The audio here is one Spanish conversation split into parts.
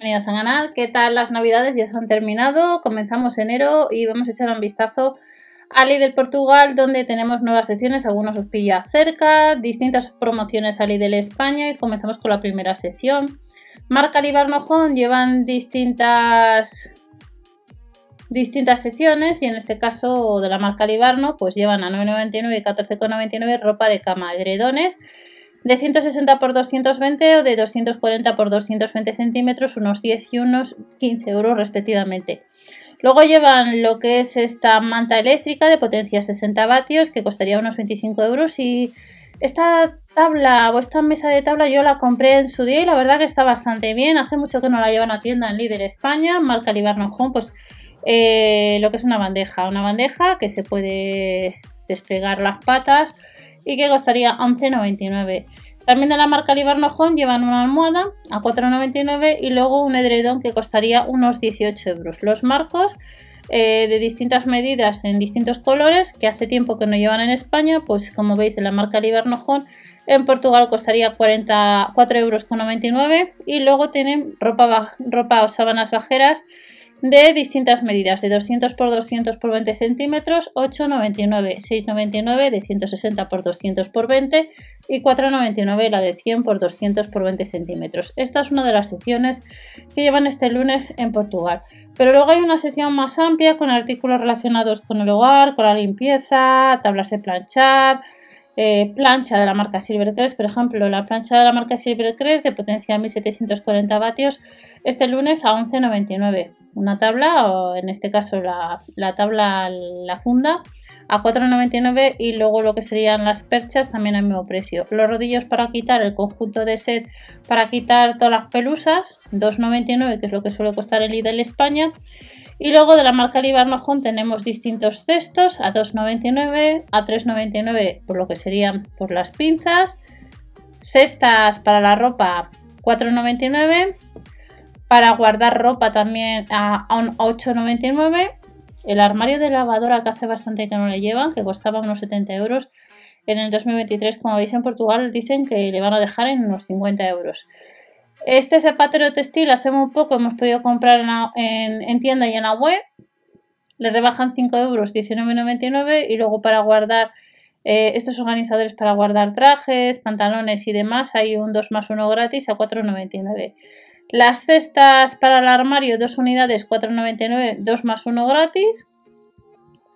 Bienvenidos a canal, ¿qué tal las navidades? Ya se han terminado, comenzamos enero y vamos a echar un vistazo a Lidl Portugal donde tenemos nuevas secciones, algunos os pilla cerca, distintas promociones a Lidl España y comenzamos con la primera sección. Marca Libarnojón llevan distintas distintas secciones y en este caso de la marca Libarno pues llevan a 9,99 y 14,99 ropa de cama, edredones de 160 por 220 o de 240 por 220 centímetros, unos 10 y unos 15 euros respectivamente. Luego llevan lo que es esta manta eléctrica de potencia 60 vatios que costaría unos 25 euros y esta tabla o esta mesa de tabla yo la compré en su día y la verdad que está bastante bien. Hace mucho que no la llevan a tienda en Líder España, marca Libarno Home, pues eh, lo que es una bandeja, una bandeja que se puede desplegar las patas y que costaría 11,99. También de la marca Libarno Home llevan una almohada a 4,99 y luego un edredón que costaría unos 18 euros. Los marcos eh, de distintas medidas en distintos colores que hace tiempo que no llevan en España, pues como veis de la marca Libarno Home en Portugal costaría 44,99 euros y luego tienen ropa, ropa o sábanas bajeras de distintas medidas, de 200 por 200 por 20 centímetros, 8,99, 6,99 de 160 por 200 por 20 y 4,99 la de 100 por 200 por 20 centímetros. Esta es una de las secciones que llevan este lunes en Portugal. Pero luego hay una sección más amplia con artículos relacionados con el hogar, con la limpieza, tablas de planchar, eh, plancha de la marca Silvercrest, por ejemplo, la plancha de la marca Silvercrest de potencia 1740 vatios este lunes a 11,99 una tabla, o en este caso la, tabla, la funda, a 4,99 y luego lo que serían las perchas también al mismo precio. Los rodillos para quitar el conjunto de set para quitar todas las pelusas, 2,99 que es lo que suele costar el Lidl España. Y luego de la marca Libarnojón tenemos distintos cestos a 2,99, a 3,99 por lo que serían por las pinzas, cestas para la ropa 4,99 para guardar ropa también a, 8,99. El armario de lavadora que hace bastante que no le llevan, que costaba unos 70 euros. En el 2023, como veis en Portugal, dicen que le van a dejar en unos 50 euros. Este zapatero textil hace muy poco hemos podido comprar en, tienda y en la web. Le rebajan 5 euros, 19,99 y luego para guardar eh, estos organizadores para guardar trajes, pantalones y demás hay un 2 más 1 gratis a 4,99. Las cestas para el armario, dos unidades, 4,99, 2 más 1 gratis.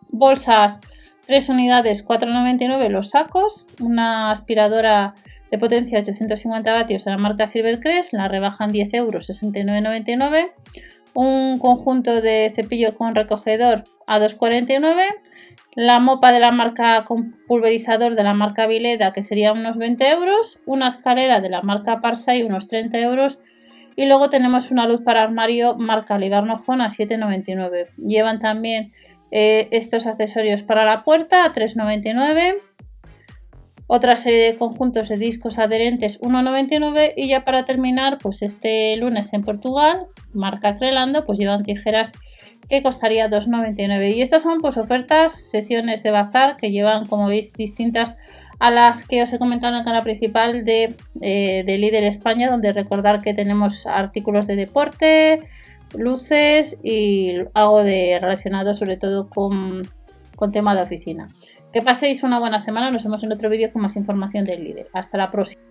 Bolsas, 3 unidades, 4,99 los sacos. Una aspiradora de potencia 850 vatios de la marca Silvercrest, la rebajan 10 euros, 69,99. Un conjunto de cepillo con recogedor a 2,49. La mopa de la marca con pulverizador de la marca Vileda, que sería unos 20 euros. Una escalera de la marca Parsai, unos 30 euros y luego tenemos una luz para armario marca Libarno a 7,99. Llevan también eh, estos accesorios para la puerta a 3,99. Otra serie de conjuntos de discos adherentes 1,99 y ya para terminar, pues este lunes en Portugal, marca Crelando, pues llevan tijeras que costaría 2,99 y estas son pues ofertas, secciones de bazar que llevan como veis distintas a las que os he comentado en el canal principal de, eh, de Líder España, donde recordar que tenemos artículos de deporte, luces y algo de relacionado sobre todo con, con tema de oficina. Que paséis una buena semana, nos vemos en otro vídeo con más información del líder. Hasta la próxima.